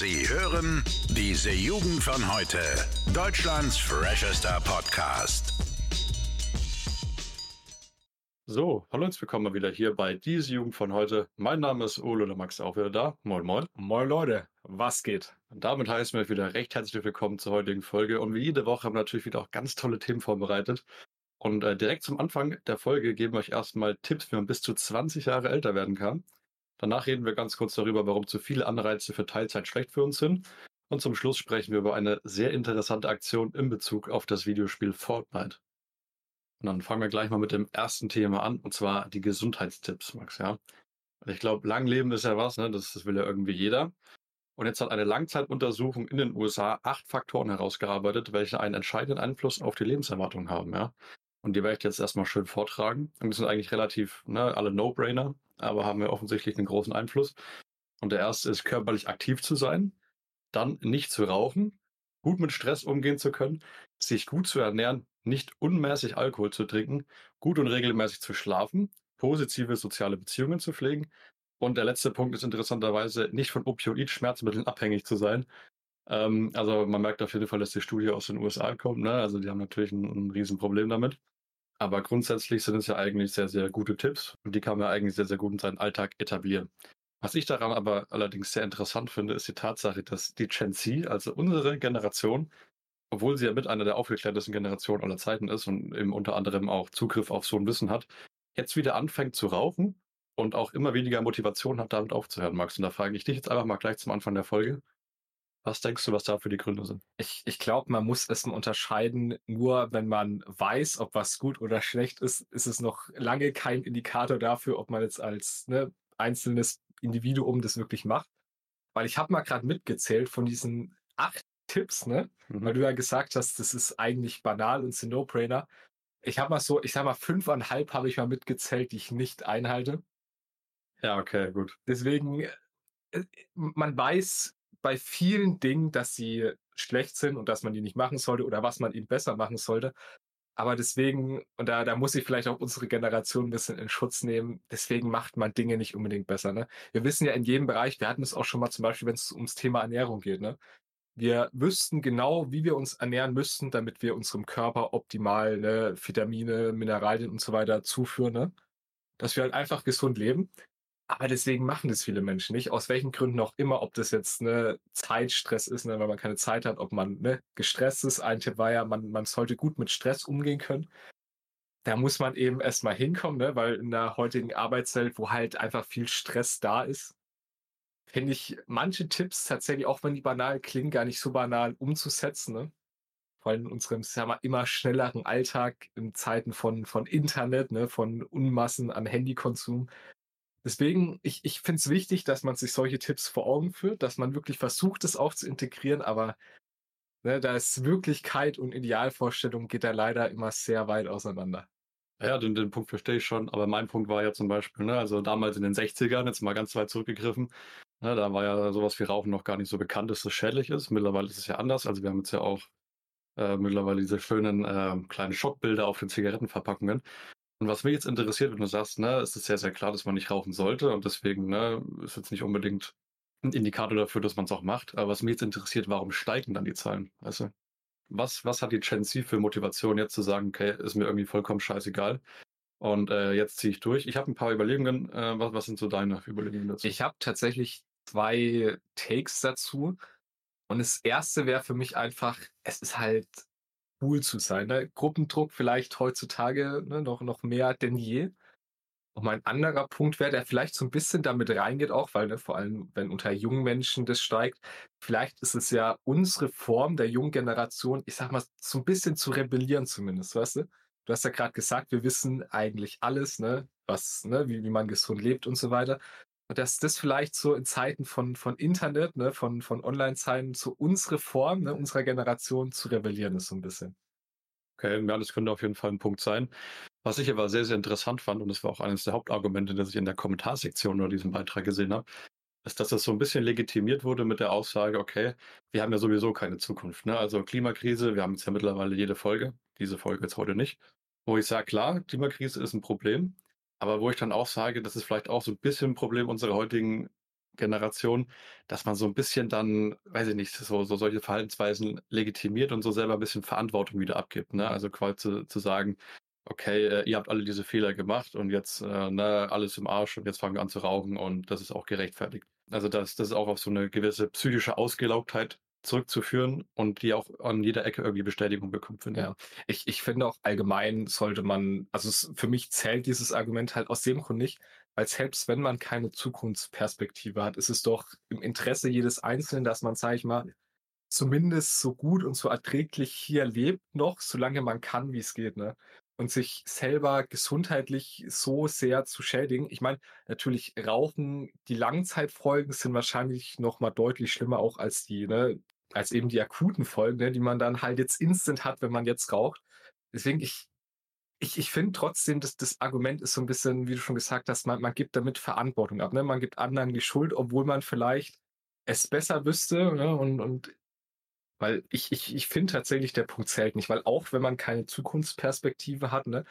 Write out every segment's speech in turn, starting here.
Sie hören diese Jugend von heute. Deutschlands freshester Podcast. So, hallo und willkommen mal wieder hier bei diese Jugend von heute. Mein Name ist Ole oder Max auch wieder da. Moin, moin. Moin Leute, was geht? Und damit heißen wir wieder recht herzlich willkommen zur heutigen Folge. Und wie jede Woche haben wir natürlich wieder auch ganz tolle Themen vorbereitet. Und äh, direkt zum Anfang der Folge geben wir euch erstmal Tipps, wie man bis zu 20 Jahre älter werden kann. Danach reden wir ganz kurz darüber, warum zu viele Anreize für Teilzeit schlecht für uns sind. Und zum Schluss sprechen wir über eine sehr interessante Aktion in Bezug auf das Videospiel Fortnite. Und dann fangen wir gleich mal mit dem ersten Thema an, und zwar die Gesundheitstipps, Max, ja. Ich glaube, Langleben ist ja was, ne? Das, das will ja irgendwie jeder. Und jetzt hat eine Langzeituntersuchung in den USA acht Faktoren herausgearbeitet, welche einen entscheidenden Einfluss auf die Lebenserwartung haben, ja. Und die werde ich jetzt erstmal schön vortragen. Und die sind eigentlich relativ, ne, alle No-Brainer, aber haben ja offensichtlich einen großen Einfluss. Und der erste ist, körperlich aktiv zu sein, dann nicht zu rauchen, gut mit Stress umgehen zu können, sich gut zu ernähren, nicht unmäßig Alkohol zu trinken, gut und regelmäßig zu schlafen, positive soziale Beziehungen zu pflegen. Und der letzte Punkt ist interessanterweise, nicht von Opioid-Schmerzmitteln abhängig zu sein. Ähm, also man merkt auf jeden Fall, dass die Studie aus den USA kommt. Ne? Also die haben natürlich ein, ein Riesenproblem damit. Aber grundsätzlich sind es ja eigentlich sehr, sehr gute Tipps und die kann man eigentlich sehr, sehr gut in seinen Alltag etablieren. Was ich daran aber allerdings sehr interessant finde, ist die Tatsache, dass die Gen Z, also unsere Generation, obwohl sie ja mit einer der aufgeklärtesten Generationen aller Zeiten ist und eben unter anderem auch Zugriff auf so ein Wissen hat, jetzt wieder anfängt zu rauchen und auch immer weniger Motivation hat, damit aufzuhören, Max. Und da frage ich dich jetzt einfach mal gleich zum Anfang der Folge. Was denkst du, was da für die Gründe sind? Ich, ich glaube, man muss es unterscheiden. Nur wenn man weiß, ob was gut oder schlecht ist, ist es noch lange kein Indikator dafür, ob man jetzt als ne, einzelnes Individuum das wirklich macht. Weil ich habe mal gerade mitgezählt von diesen acht Tipps, ne? Mhm. Weil du ja gesagt hast, das ist eigentlich banal und sind No-Brainer. Ich habe mal so, ich sag mal, fünfeinhalb habe ich mal mitgezählt, die ich nicht einhalte. Ja, okay, gut. Deswegen, äh, man weiß, bei vielen Dingen, dass sie schlecht sind und dass man die nicht machen sollte oder was man ihnen besser machen sollte. Aber deswegen, und da, da muss ich vielleicht auch unsere Generation ein bisschen in Schutz nehmen, deswegen macht man Dinge nicht unbedingt besser. Ne? Wir wissen ja in jedem Bereich, wir hatten es auch schon mal zum Beispiel, wenn es ums Thema Ernährung geht, ne? Wir wüssten genau, wie wir uns ernähren müssten, damit wir unserem Körper optimal ne, Vitamine, Mineralien und so weiter zuführen, ne? Dass wir halt einfach gesund leben. Aber deswegen machen das viele Menschen nicht, aus welchen Gründen auch immer, ob das jetzt ne Zeitstress ist, ne, weil man keine Zeit hat, ob man ne, gestresst ist. Ein Tipp war ja, man, man sollte gut mit Stress umgehen können. Da muss man eben erstmal hinkommen, ne, weil in der heutigen Arbeitswelt, wo halt einfach viel Stress da ist, finde ich manche Tipps tatsächlich, auch wenn die banal klingen, gar nicht so banal umzusetzen. Ne? Vor allem in unserem sagen wir, immer schnelleren Alltag in Zeiten von, von Internet, ne, von Unmassen an Handykonsum, Deswegen, ich, ich finde es wichtig, dass man sich solche Tipps vor Augen führt, dass man wirklich versucht, es auch zu integrieren, aber ne, da ist Wirklichkeit und Idealvorstellung geht da leider immer sehr weit auseinander. Ja, den, den Punkt verstehe ich schon, aber mein Punkt war ja zum Beispiel, ne, also damals in den 60ern, jetzt mal ganz weit zurückgegriffen, ne, da war ja sowas wie Rauchen noch gar nicht so bekannt, dass es schädlich ist. Mittlerweile ist es ja anders, also wir haben jetzt ja auch äh, mittlerweile diese schönen äh, kleinen Schockbilder auf den Zigarettenverpackungen. Und was mich jetzt interessiert, wenn du sagst, ne, es ist sehr, sehr klar, dass man nicht rauchen sollte und deswegen, ne, ist jetzt nicht unbedingt ein Indikator dafür, dass man es auch macht. Aber was mich jetzt interessiert, warum steigen dann die Zahlen? Du? Was, was hat die Gen Z für Motivation, jetzt zu sagen, okay, ist mir irgendwie vollkommen scheißegal. Und äh, jetzt ziehe ich durch. Ich habe ein paar Überlegungen. Äh, was, was sind so deine Überlegungen dazu? Ich habe tatsächlich zwei Takes dazu. Und das erste wäre für mich einfach, es ist halt cool zu sein. Ne? Gruppendruck vielleicht heutzutage ne, noch, noch mehr denn je. Und mein anderer Punkt wäre, der vielleicht so ein bisschen damit reingeht auch, weil ne, vor allem, wenn unter jungen Menschen das steigt, vielleicht ist es ja unsere Form der jungen Generation, ich sag mal, so ein bisschen zu rebellieren zumindest, weißt du? Du hast ja gerade gesagt, wir wissen eigentlich alles, ne, was, ne, wie, wie man gesund lebt und so weiter. Und dass das vielleicht so in Zeiten von, von Internet, ne, von, von Online-Zeiten zu unsere Form, ne, unserer Generation zu rebellieren ist so ein bisschen. Okay, ja, das könnte auf jeden Fall ein Punkt sein. Was ich aber sehr, sehr interessant fand, und das war auch eines der Hauptargumente, das ich in der Kommentarsektion oder diesem Beitrag gesehen habe, ist, dass das so ein bisschen legitimiert wurde mit der Aussage, okay, wir haben ja sowieso keine Zukunft. Ne? Also Klimakrise, wir haben jetzt ja mittlerweile jede Folge, diese Folge jetzt heute nicht, wo ich sage, klar, Klimakrise ist ein Problem, aber wo ich dann auch sage, das ist vielleicht auch so ein bisschen ein Problem unserer heutigen Generation, dass man so ein bisschen dann, weiß ich nicht, so, so solche Verhaltensweisen legitimiert und so selber ein bisschen Verantwortung wieder abgibt. Ne? Also quasi zu, zu sagen, okay, äh, ihr habt alle diese Fehler gemacht und jetzt äh, ne, alles im Arsch und jetzt fangen wir an zu rauchen und das ist auch gerechtfertigt. Also das, das ist auch auf so eine gewisse psychische Ausgelaugtheit zurückzuführen und die auch an jeder Ecke irgendwie Bestätigung bekommt, finde ja. ich. Ich finde auch allgemein sollte man, also es, für mich zählt dieses Argument halt aus dem Grund nicht, weil selbst wenn man keine Zukunftsperspektive hat, ist es doch im Interesse jedes Einzelnen, dass man, sage ich mal, zumindest so gut und so erträglich hier lebt noch, solange man kann, wie es geht, ne? Und sich selber gesundheitlich so sehr zu schädigen. Ich meine, natürlich Rauchen, die Langzeitfolgen sind wahrscheinlich noch mal deutlich schlimmer auch als die, ne, als eben die akuten Folgen, ne, die man dann halt jetzt instant hat, wenn man jetzt raucht. Deswegen, ich, ich, ich finde trotzdem, dass das Argument ist so ein bisschen, wie du schon gesagt hast, man, man gibt damit Verantwortung ab. Ne? Man gibt anderen die Schuld, obwohl man vielleicht es besser wüsste. Ne? Und, und weil ich, ich, ich finde tatsächlich, der Punkt zählt nicht, weil auch wenn man keine Zukunftsperspektive hat, ne,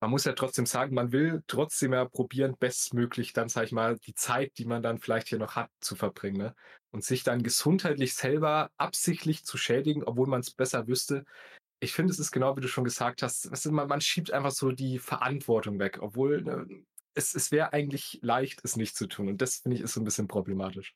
man muss ja trotzdem sagen, man will trotzdem ja probieren, bestmöglich dann, sag ich mal, die Zeit, die man dann vielleicht hier noch hat, zu verbringen. Ne? Und sich dann gesundheitlich selber absichtlich zu schädigen, obwohl man es besser wüsste. Ich finde, es ist genau wie du schon gesagt hast, weißt du, man, man schiebt einfach so die Verantwortung weg, obwohl ne, es, es wäre eigentlich leicht, es nicht zu tun. Und das finde ich ist so ein bisschen problematisch.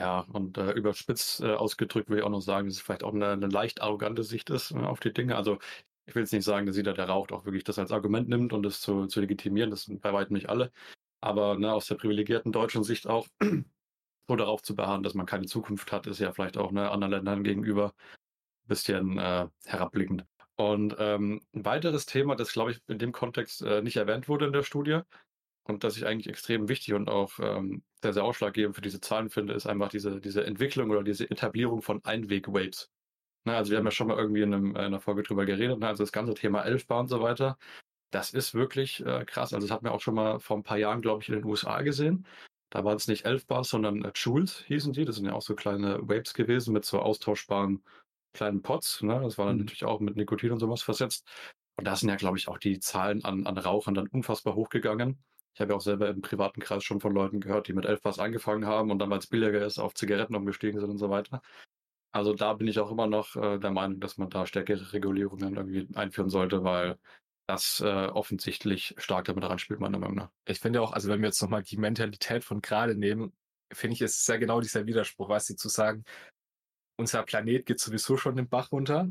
Ja, und äh, überspitzt äh, ausgedrückt will ich auch noch sagen, dass es vielleicht auch eine, eine leicht arrogante Sicht ist äh, auf die Dinge. Also ich will jetzt nicht sagen, dass jeder, der raucht, auch wirklich das als Argument nimmt und das zu, zu legitimieren. Das sind bei weitem nicht alle. Aber ne, aus der privilegierten deutschen Sicht auch so darauf zu beharren, dass man keine Zukunft hat, ist ja vielleicht auch ne, anderen Ländern gegenüber ein bisschen äh, herabblickend. Und ähm, ein weiteres Thema, das glaube ich in dem Kontext äh, nicht erwähnt wurde in der Studie und das ich eigentlich extrem wichtig und auch ähm, sehr, sehr ausschlaggebend für diese Zahlen finde, ist einfach diese, diese Entwicklung oder diese Etablierung von Einweg-Vapes. Ne, also wir haben ja schon mal irgendwie in, einem, in einer Folge drüber geredet, ne, also das ganze Thema Elfbar und so weiter. Das ist wirklich äh, krass. Also das hat man auch schon mal vor ein paar Jahren, glaube ich, in den USA gesehen. Da waren es nicht Elfbar, sondern äh, Joules hießen die. Das sind ja auch so kleine Vapes gewesen mit so austauschbaren kleinen Pots. Ne? Das war dann mhm. natürlich auch mit Nikotin und sowas versetzt. Und da sind ja, glaube ich, auch die Zahlen an, an Rauchern dann unfassbar hochgegangen. Ich habe ja auch selber im privaten Kreis schon von Leuten gehört, die mit Elfbars angefangen haben und dann, weil es billiger ist, auf Zigaretten umgestiegen sind und so weiter. Also da bin ich auch immer noch äh, der Meinung, dass man da stärkere Regulierungen irgendwie einführen sollte, weil das äh, offensichtlich stark damit ranspielt, meiner Meinung nach. Ich finde auch, also wenn wir jetzt nochmal die Mentalität von gerade nehmen, finde ich, es sehr genau dieser Widerspruch, was sie zu sagen, unser Planet geht sowieso schon den Bach runter.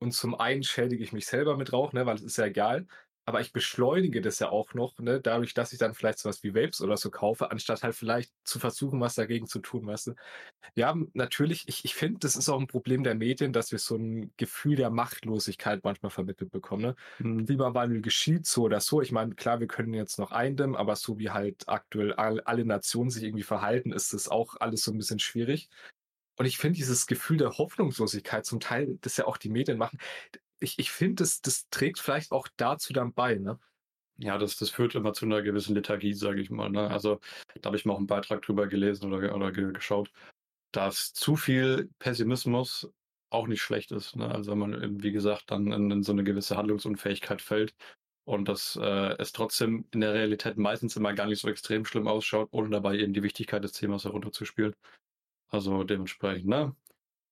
Und zum einen schädige ich mich selber mit Rauch, ne, weil es ist ja egal aber ich beschleunige das ja auch noch, ne, dadurch, dass ich dann vielleicht sowas wie Vapes oder so kaufe, anstatt halt vielleicht zu versuchen, was dagegen zu tun, weißt du. Wir haben natürlich, ich, ich finde, das ist auch ein Problem der Medien, dass wir so ein Gefühl der Machtlosigkeit manchmal vermittelt bekommen. Ne? Mhm. Klimawandel geschieht so oder so. Ich meine, klar, wir können jetzt noch eindämmen, aber so wie halt aktuell alle Nationen sich irgendwie verhalten, ist das auch alles so ein bisschen schwierig. Und ich finde dieses Gefühl der Hoffnungslosigkeit zum Teil, das ja auch die Medien machen, ich, ich finde, das, das trägt vielleicht auch dazu dann bei, ne? Ja, das, das führt immer zu einer gewissen Lethargie, sage ich mal. Ne? Also da habe ich mal auch einen Beitrag drüber gelesen oder, oder geschaut, dass zu viel Pessimismus auch nicht schlecht ist. Ne? Also wenn man, wie gesagt, dann in, in so eine gewisse Handlungsunfähigkeit fällt und dass äh, es trotzdem in der Realität meistens immer gar nicht so extrem schlimm ausschaut, ohne dabei eben die Wichtigkeit des Themas herunterzuspielen. Also dementsprechend, ne?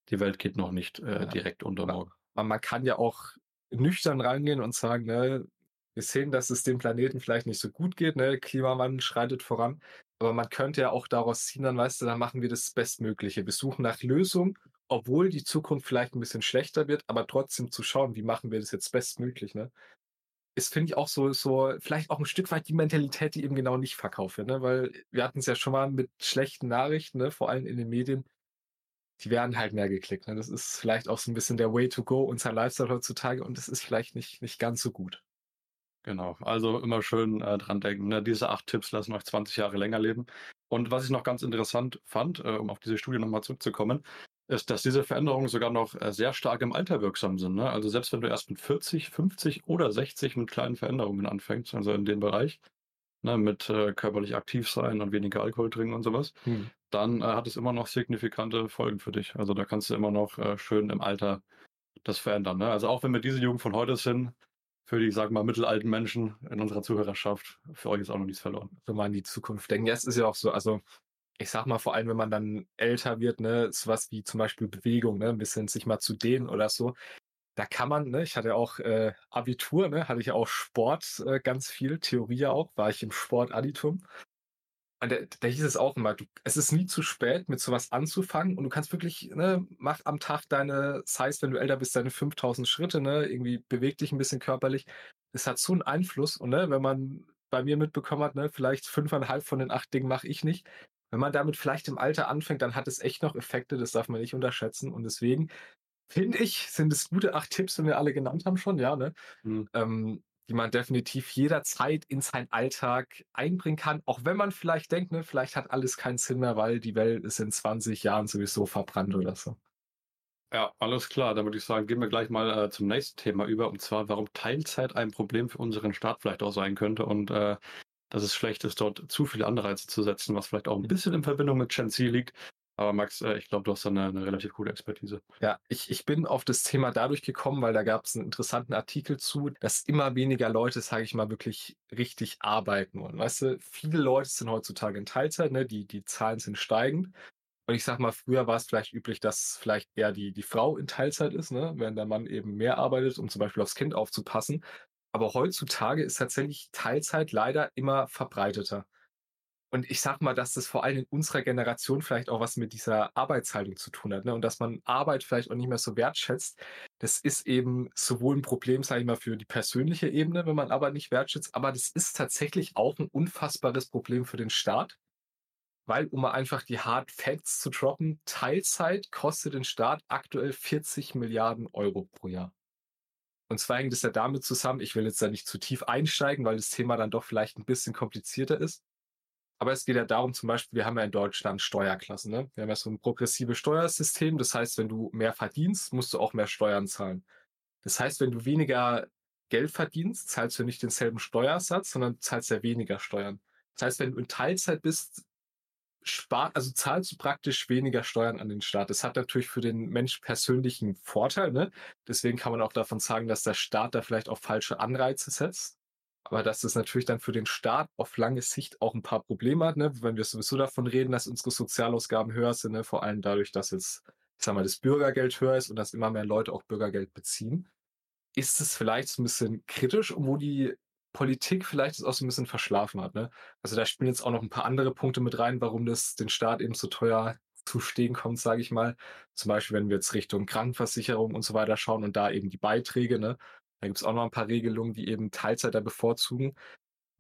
Die Welt geht noch nicht äh, ja. direkt unter morgen man, man kann ja auch nüchtern rangehen und sagen, ne, wir sehen, dass es dem Planeten vielleicht nicht so gut geht, ne, Klimawandel schreitet voran, aber man könnte ja auch daraus ziehen, dann weißt du, dann machen wir das Bestmögliche. Wir suchen nach Lösungen, obwohl die Zukunft vielleicht ein bisschen schlechter wird, aber trotzdem zu schauen, wie machen wir das jetzt bestmöglich, ne? Ist, finde ich, auch so, so, vielleicht auch ein Stück weit die Mentalität, die eben genau nicht verkauft wird, ne? Weil wir hatten es ja schon mal mit schlechten Nachrichten, ne? Vor allem in den Medien die werden halt mehr geklickt. Ne? Das ist vielleicht auch so ein bisschen der Way to go, unser Lifestyle heutzutage und das ist vielleicht nicht, nicht ganz so gut. Genau, also immer schön äh, dran denken. Ne? Diese acht Tipps lassen euch 20 Jahre länger leben. Und was ich noch ganz interessant fand, äh, um auf diese Studie nochmal zurückzukommen, ist, dass diese Veränderungen sogar noch äh, sehr stark im Alter wirksam sind. Ne? Also selbst wenn du erst mit 40, 50 oder 60 mit kleinen Veränderungen anfängst, also in dem Bereich, ne, mit äh, körperlich aktiv sein und weniger Alkohol trinken und sowas, hm. Dann äh, hat es immer noch signifikante Folgen für dich. Also da kannst du immer noch äh, schön im Alter das verändern. Ne? Also auch wenn wir diese Jugend von heute sind, für die, sagen wir mal, mittelalten Menschen in unserer Zuhörerschaft, für euch ist auch noch nichts verloren. Wenn man an die Zukunft denkt. Ja, es ist ja auch so, also ich sag mal, vor allem, wenn man dann älter wird, ne, sowas wie zum Beispiel Bewegung, ne, ein bisschen sich mal zu dehnen oder so. Da kann man, ne, ich hatte auch äh, Abitur, ne, hatte ich auch Sport äh, ganz viel, Theorie auch, war ich im Sportaditum. Und da, da hieß es auch immer, du, es ist nie zu spät, mit sowas anzufangen und du kannst wirklich, ne, mach am Tag deine, das heißt, wenn du älter bist, deine 5000 Schritte, ne, irgendwie beweg dich ein bisschen körperlich. Es hat so einen Einfluss und ne, wenn man bei mir mitbekommen hat, ne, vielleicht fünfeinhalb von den acht Dingen mache ich nicht. Wenn man damit vielleicht im Alter anfängt, dann hat es echt noch Effekte, das darf man nicht unterschätzen. Und deswegen finde ich, sind es gute acht Tipps, die wir alle genannt haben schon, ja, ne? Mhm. Ähm, die man definitiv jederzeit in seinen Alltag einbringen kann, auch wenn man vielleicht denkt, ne, vielleicht hat alles keinen Sinn mehr, weil die Welt ist in 20 Jahren sowieso verbrannt oder so. Ja, alles klar. Dann würde ich sagen, gehen wir gleich mal äh, zum nächsten Thema über, und zwar, warum Teilzeit ein Problem für unseren Staat vielleicht auch sein könnte und äh, dass es schlecht ist, dort zu viele Anreize zu setzen, was vielleicht auch ein bisschen in Verbindung mit Gen Z liegt. Aber Max, äh, ich glaube, du hast eine, eine, relativ gute Expertise. Ja, ich, ich bin auf das Thema dadurch gekommen, weil da gab es einen interessanten Artikel zu, dass immer weniger Leute, sage ich mal, wirklich richtig arbeiten wollen. Weißt du, viele Leute sind heutzutage in Teilzeit, ne? die, die Zahlen sind steigend. Und ich sag mal, früher war es vielleicht üblich, dass vielleicht eher die, die Frau in Teilzeit ist, ne? während der Mann eben mehr arbeitet, um zum Beispiel aufs Kind aufzupassen. Aber heutzutage ist tatsächlich Teilzeit leider immer verbreiteter. Und ich sag mal, dass das vor allem in unserer Generation vielleicht auch was mit dieser Arbeitshaltung zu tun hat, ne? Und dass man Arbeit vielleicht auch nicht mehr so wertschätzt. Das ist eben sowohl ein Problem, sage ich mal, für die persönliche Ebene, wenn man Arbeit nicht wertschätzt, aber das ist tatsächlich auch ein unfassbares Problem für den Staat. Weil, um mal einfach die Hard Facts zu droppen, Teilzeit kostet den Staat aktuell 40 Milliarden Euro pro Jahr. Und zwar hängt es ja damit zusammen, ich will jetzt da nicht zu tief einsteigen, weil das Thema dann doch vielleicht ein bisschen komplizierter ist. Aber es geht ja darum, zum Beispiel, wir haben ja in Deutschland Steuerklassen. Ne? Wir haben ja so ein progressives Steuersystem. Das heißt, wenn du mehr verdienst, musst du auch mehr Steuern zahlen. Das heißt, wenn du weniger Geld verdienst, zahlst du nicht denselben Steuersatz, sondern zahlst ja weniger Steuern. Das heißt, wenn du in Teilzeit bist, spart, also zahlst du praktisch weniger Steuern an den Staat. Das hat natürlich für den Mensch persönlichen Vorteil, ne? Deswegen kann man auch davon sagen, dass der Staat da vielleicht auch falsche Anreize setzt. Aber dass das natürlich dann für den Staat auf lange Sicht auch ein paar Probleme hat, ne? wenn wir sowieso davon reden, dass unsere Sozialausgaben höher sind, ne? vor allem dadurch, dass jetzt, ich sag mal, das Bürgergeld höher ist und dass immer mehr Leute auch Bürgergeld beziehen, ist es vielleicht so ein bisschen kritisch, wo die Politik vielleicht es auch so ein bisschen verschlafen hat. Ne? Also da spielen jetzt auch noch ein paar andere Punkte mit rein, warum das den Staat eben so teuer zu stehen kommt, sage ich mal. Zum Beispiel, wenn wir jetzt Richtung Krankenversicherung und so weiter schauen und da eben die Beiträge, ne? Da gibt es auch noch ein paar Regelungen, die eben Teilzeiter bevorzugen.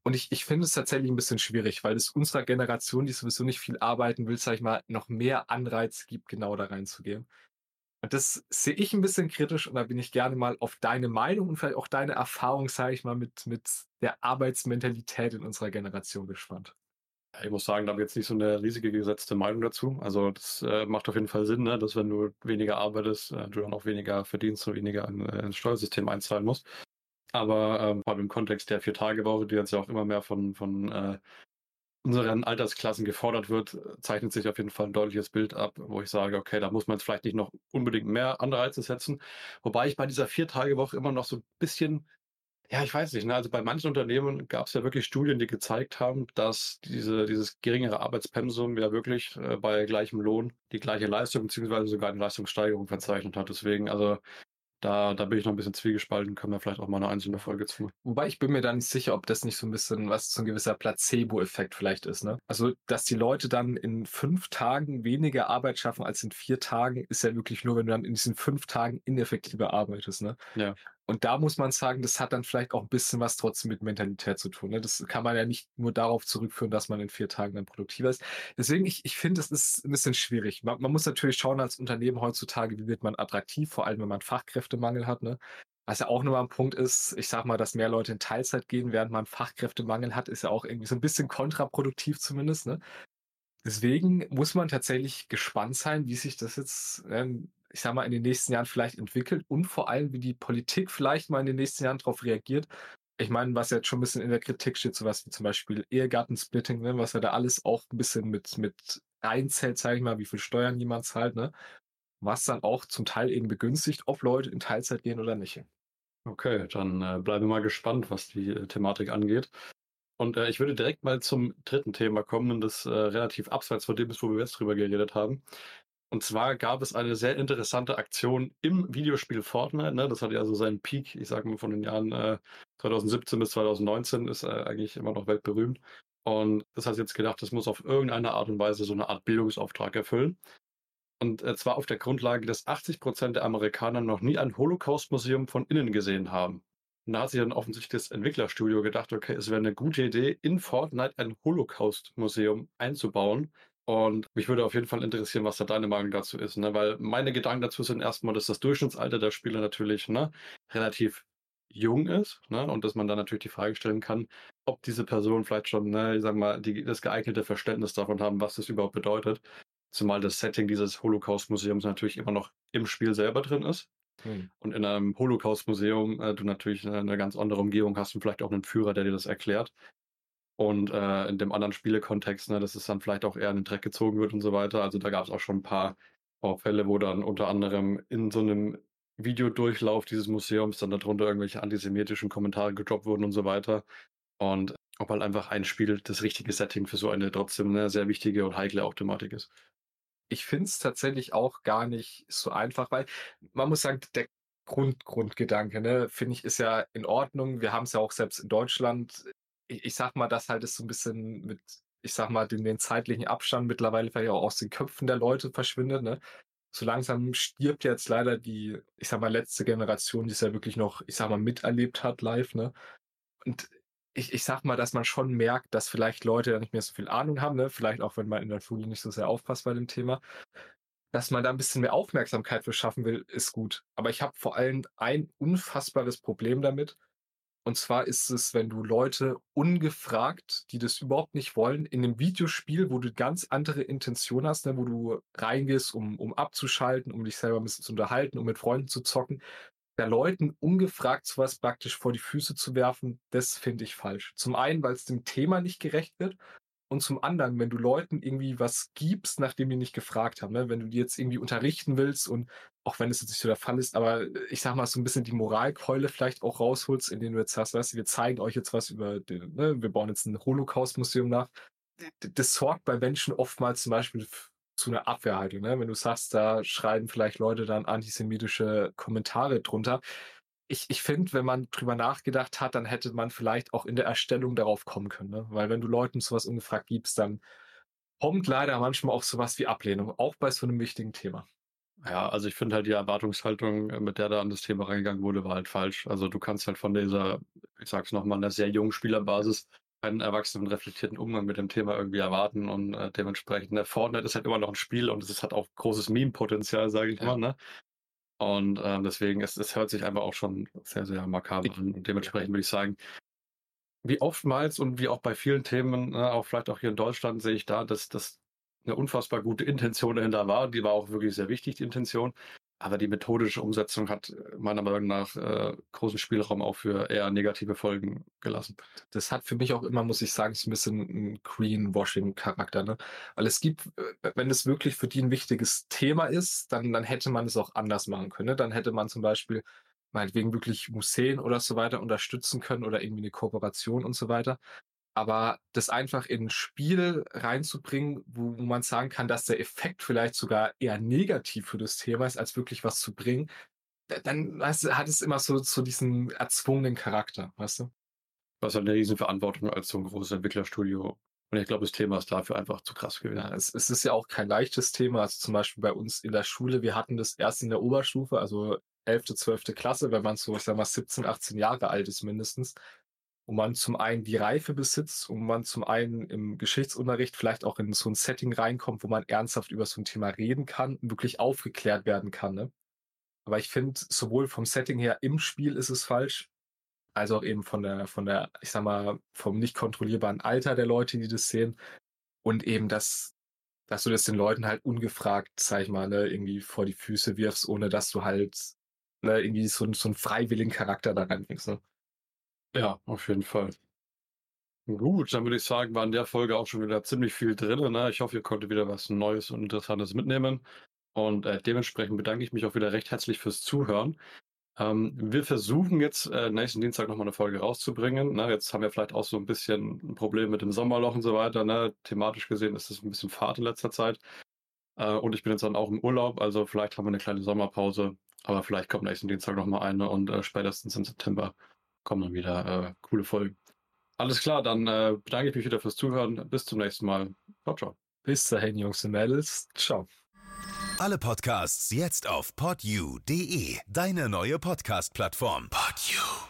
Und ich, ich finde es tatsächlich ein bisschen schwierig, weil es unserer Generation, die sowieso nicht viel arbeiten will, sag ich mal, noch mehr Anreiz gibt, genau da reinzugehen. Und das sehe ich ein bisschen kritisch und da bin ich gerne mal auf deine Meinung und vielleicht auch deine Erfahrung, sage ich mal, mit, mit der Arbeitsmentalität in unserer Generation gespannt. Ich muss sagen, da habe ich jetzt nicht so eine riesige gesetzte Meinung dazu. Also das äh, macht auf jeden Fall Sinn, ne? dass wenn du weniger arbeitest, äh, du dann auch weniger verdienst und weniger in, äh, ins Steuersystem einzahlen musst. Aber ähm, vor allem im Kontext der Vier-Tage-Woche, die jetzt ja auch immer mehr von, von äh, unseren Altersklassen gefordert wird, zeichnet sich auf jeden Fall ein deutliches Bild ab, wo ich sage, okay, da muss man jetzt vielleicht nicht noch unbedingt mehr Anreize setzen. Wobei ich bei dieser Vier-Tage-Woche immer noch so ein bisschen ja, ich weiß nicht. Ne? Also bei manchen Unternehmen gab es ja wirklich Studien, die gezeigt haben, dass diese, dieses geringere Arbeitspensum ja wirklich äh, bei gleichem Lohn die gleiche Leistung beziehungsweise sogar eine Leistungssteigerung verzeichnet hat. Deswegen, also da, da bin ich noch ein bisschen zwiegespalten, können wir vielleicht auch mal eine einzelne Folge zu. Wobei ich bin mir da nicht sicher, ob das nicht so ein bisschen was so ein gewisser Placebo-Effekt vielleicht ist, ne? Also, dass die Leute dann in fünf Tagen weniger Arbeit schaffen als in vier Tagen, ist ja wirklich nur, wenn du dann in diesen fünf Tagen ineffektiver arbeitest, ne? Ja. Und da muss man sagen, das hat dann vielleicht auch ein bisschen was trotzdem mit Mentalität zu tun. Ne? Das kann man ja nicht nur darauf zurückführen, dass man in vier Tagen dann produktiver ist. Deswegen, ich, ich finde, es ist ein bisschen schwierig. Man, man, muss natürlich schauen als Unternehmen heutzutage, wie wird man attraktiv, vor allem wenn man Fachkräftemangel hat. Ne? Was ja auch nochmal ein Punkt ist, ich sag mal, dass mehr Leute in Teilzeit gehen, während man Fachkräftemangel hat, ist ja auch irgendwie so ein bisschen kontraproduktiv zumindest. Ne? Deswegen muss man tatsächlich gespannt sein, wie sich das jetzt ähm, ich sag mal, in den nächsten Jahren vielleicht entwickelt und vor allem, wie die Politik vielleicht mal in den nächsten Jahren darauf reagiert. Ich meine, was jetzt schon ein bisschen in der Kritik steht, sowas wie zum Beispiel Ehegattensplitting, ne, was ja da alles auch ein bisschen mit, mit reinzählt, sage ich mal, wie viel Steuern jemand zahlt, ne? Was dann auch zum Teil eben begünstigt, ob Leute in Teilzeit gehen oder nicht. Okay, dann äh, bleiben wir mal gespannt, was die äh, Thematik angeht. Und äh, ich würde direkt mal zum dritten Thema kommen, das äh, relativ abseits von dem ist, wo wir jetzt drüber geredet haben. Und zwar gab es eine sehr interessante Aktion im Videospiel Fortnite. Ne? Das hatte ja so seinen Peak, ich sage mal von den Jahren äh, 2017 bis 2019, ist äh, eigentlich immer noch weltberühmt. Und das hat jetzt gedacht, das muss auf irgendeine Art und Weise so eine Art Bildungsauftrag erfüllen. Und äh, zwar auf der Grundlage, dass 80 Prozent der Amerikaner noch nie ein Holocaust-Museum von innen gesehen haben. Und da hat sich dann offensichtlich das Entwicklerstudio gedacht, okay, es wäre eine gute Idee, in Fortnite ein Holocaust-Museum einzubauen. Und mich würde auf jeden Fall interessieren, was da deine Meinung dazu ist, ne? weil meine Gedanken dazu sind erstmal, dass das Durchschnittsalter der Spieler natürlich ne, relativ jung ist ne? und dass man dann natürlich die Frage stellen kann, ob diese Personen vielleicht schon, ne, ich sag mal, die, das geeignete Verständnis davon haben, was das überhaupt bedeutet. Zumal das Setting dieses Holocaust-Museums natürlich immer noch im Spiel selber drin ist. Hm. Und in einem Holocaust-Museum äh, du natürlich eine, eine, ganz andere Umgebung hast und vielleicht auch einen Führer, der dir das erklärt. Und äh, in dem anderen Spielekontext, ne, dass es dann vielleicht auch eher in den Dreck gezogen wird und so weiter. Also da gab es auch schon ein paar Vorfälle, wo dann unter anderem in so einem Videodurchlauf dieses Museums dann darunter irgendwelche antisemitischen Kommentare gedroppt wurden und so weiter. Und ob halt einfach ein Spiel das richtige Setting für so eine trotzdem eine sehr wichtige und heikle auch Thematik ist. Ich finde es tatsächlich auch gar nicht so einfach, weil man muss sagen, der Grund, Grundgedanke, ne, finde ich, ist ja in Ordnung. Wir haben es ja auch selbst in Deutschland ich, ich sag mal, das halt ist so ein bisschen mit, ich sag mal, den, den zeitlichen Abstand mittlerweile vielleicht auch aus den Köpfen der Leute verschwindet, ne? So langsam stirbt jetzt leider die, ich sag mal, letzte Generation, die es ja wirklich noch, ich sag mal, miterlebt hat live, ne? Und ich, ich sag mal, dass man schon merkt, dass vielleicht Leute da nicht mehr so viel Ahnung haben, ne? Vielleicht auch, wenn man in der Schule nicht so sehr aufpasst bei dem Thema. Dass man da ein bisschen mehr Aufmerksamkeit für schaffen will, ist gut. Aber ich habe vor allem ein unfassbares Problem damit. Und zwar ist es, wenn du Leute ungefragt, die das überhaupt nicht wollen, in einem Videospiel, wo du ganz andere Intention hast, ne, wo du reingehst, um, um abzuschalten, um dich selber ein bisschen zu unterhalten, um mit Freunden zu zocken, der Leuten ungefragt sowas praktisch vor die Füße zu werfen, das finde ich falsch. Zum einen, weil es dem Thema nicht gerecht wird und zum anderen, wenn du Leuten irgendwie was gibst, nachdem die nicht gefragt haben, ne? wenn du die jetzt irgendwie unterrichten willst und auch wenn es jetzt nicht so der Fall ist, aber ich sag mal, so ein bisschen die Moralkeule vielleicht auch rausholst, indem du jetzt sagst, weißt du, wir zeigen euch jetzt was über den, ne? wir bauen jetzt ein Holocaust-Museum nach. Das sorgt bei Menschen oftmals zum Beispiel zu einer Abwehrhaltung. Ne? Wenn du sagst, da schreiben vielleicht Leute dann antisemitische Kommentare drunter, ich, ich finde, wenn man drüber nachgedacht hat, dann hätte man vielleicht auch in der Erstellung darauf kommen können. Ne? Weil wenn du Leuten sowas ungefragt gibst, dann kommt leider manchmal auch sowas wie Ablehnung, auch bei so einem wichtigen Thema. Ja, also ich finde halt die Erwartungshaltung, äh, mit der da an das Thema reingegangen wurde, war halt falsch. Also du kannst halt von dieser, ich sag's nochmal, einer sehr jungen Spielerbasis einen erwachsenen, reflektierten Umgang mit dem Thema irgendwie erwarten und äh, dementsprechend, ne, Fortnite ist halt immer noch ein Spiel und es hat auch großes Meme-Potenzial, sage ich ja. mal, ne? Und ähm, deswegen, es, es hört sich einfach auch schon sehr, sehr makaber an. Und dementsprechend würde ich sagen, wie oftmals und wie auch bei vielen Themen, ne, auch vielleicht auch hier in Deutschland, sehe ich da, dass das eine unfassbar gute Intention dahinter war. Die war auch wirklich sehr wichtig, die Intention. Aber die methodische Umsetzung hat äh, meiner Meinung nach äh, großen Spielraum auch für eher negative Folgen gelassen. Das hat für mich auch immer, muss ich sagen, so ein bisschen einen Greenwashing-Charakter. Ne? Weil es gibt, äh, wenn es wirklich für die ein wichtiges Thema ist, dann, dann hätte man es auch anders machen können. Ne? Dann hätte man zum Beispiel meinetwegen wirklich Museen oder so weiter unterstützen können oder irgendwie eine Kooperation und so weiter. Aber das einfach in ein Spiel reinzubringen, wo, wo man sagen kann, dass der Effekt vielleicht sogar eher negativ für das Thema ist, als wirklich was zu bringen, dann weißt du, hat es immer so, so diesen erzwungenen Charakter, weißt du? Was halt eine Riesenverantwortung als so ein großes Entwicklerstudio. Und ich glaube, das Thema ist dafür einfach zu krass gewesen. Ja, es, es ist ja auch kein leichtes Thema. Also zum Beispiel bei uns in der Schule, wir hatten das erst in der Oberstufe, also 11., 12. Klasse, wenn man so, ich sag mal, 17, 18 Jahre alt ist mindestens wo man zum einen die Reife besitzt, wo man zum einen im Geschichtsunterricht vielleicht auch in so ein Setting reinkommt, wo man ernsthaft über so ein Thema reden kann und wirklich aufgeklärt werden kann. Ne? Aber ich finde, sowohl vom Setting her im Spiel ist es falsch, als auch eben von der, von der, ich sag mal, vom nicht kontrollierbaren Alter der Leute, die das sehen. Und eben, dass, dass du das den Leuten halt ungefragt, sag ich mal, ne, irgendwie vor die Füße wirfst, ohne dass du halt ne, irgendwie so, so einen freiwilligen Charakter da reinbringst. Ne? Ja, auf jeden Fall. Gut, dann würde ich sagen, war in der Folge auch schon wieder ziemlich viel drin. Ne? Ich hoffe, ihr konntet wieder was Neues und Interessantes mitnehmen. Und äh, dementsprechend bedanke ich mich auch wieder recht herzlich fürs Zuhören. Ähm, wir versuchen jetzt äh, nächsten Dienstag nochmal eine Folge rauszubringen. Ne? Jetzt haben wir vielleicht auch so ein bisschen ein Problem mit dem Sommerloch und so weiter. Ne? Thematisch gesehen ist es ein bisschen Fahrt in letzter Zeit. Äh, und ich bin jetzt dann auch im Urlaub, also vielleicht haben wir eine kleine Sommerpause. Aber vielleicht kommt nächsten Dienstag nochmal eine und äh, spätestens im September kommen dann wieder äh, coole Folgen. Alles klar, dann äh, bedanke ich mich wieder fürs Zuhören. Bis zum nächsten Mal. Ciao, ciao. Bis dahin, Jungs und Mädels. Ciao. Alle Podcasts jetzt auf podyou.de, deine neue Podcast-Plattform. Podyou.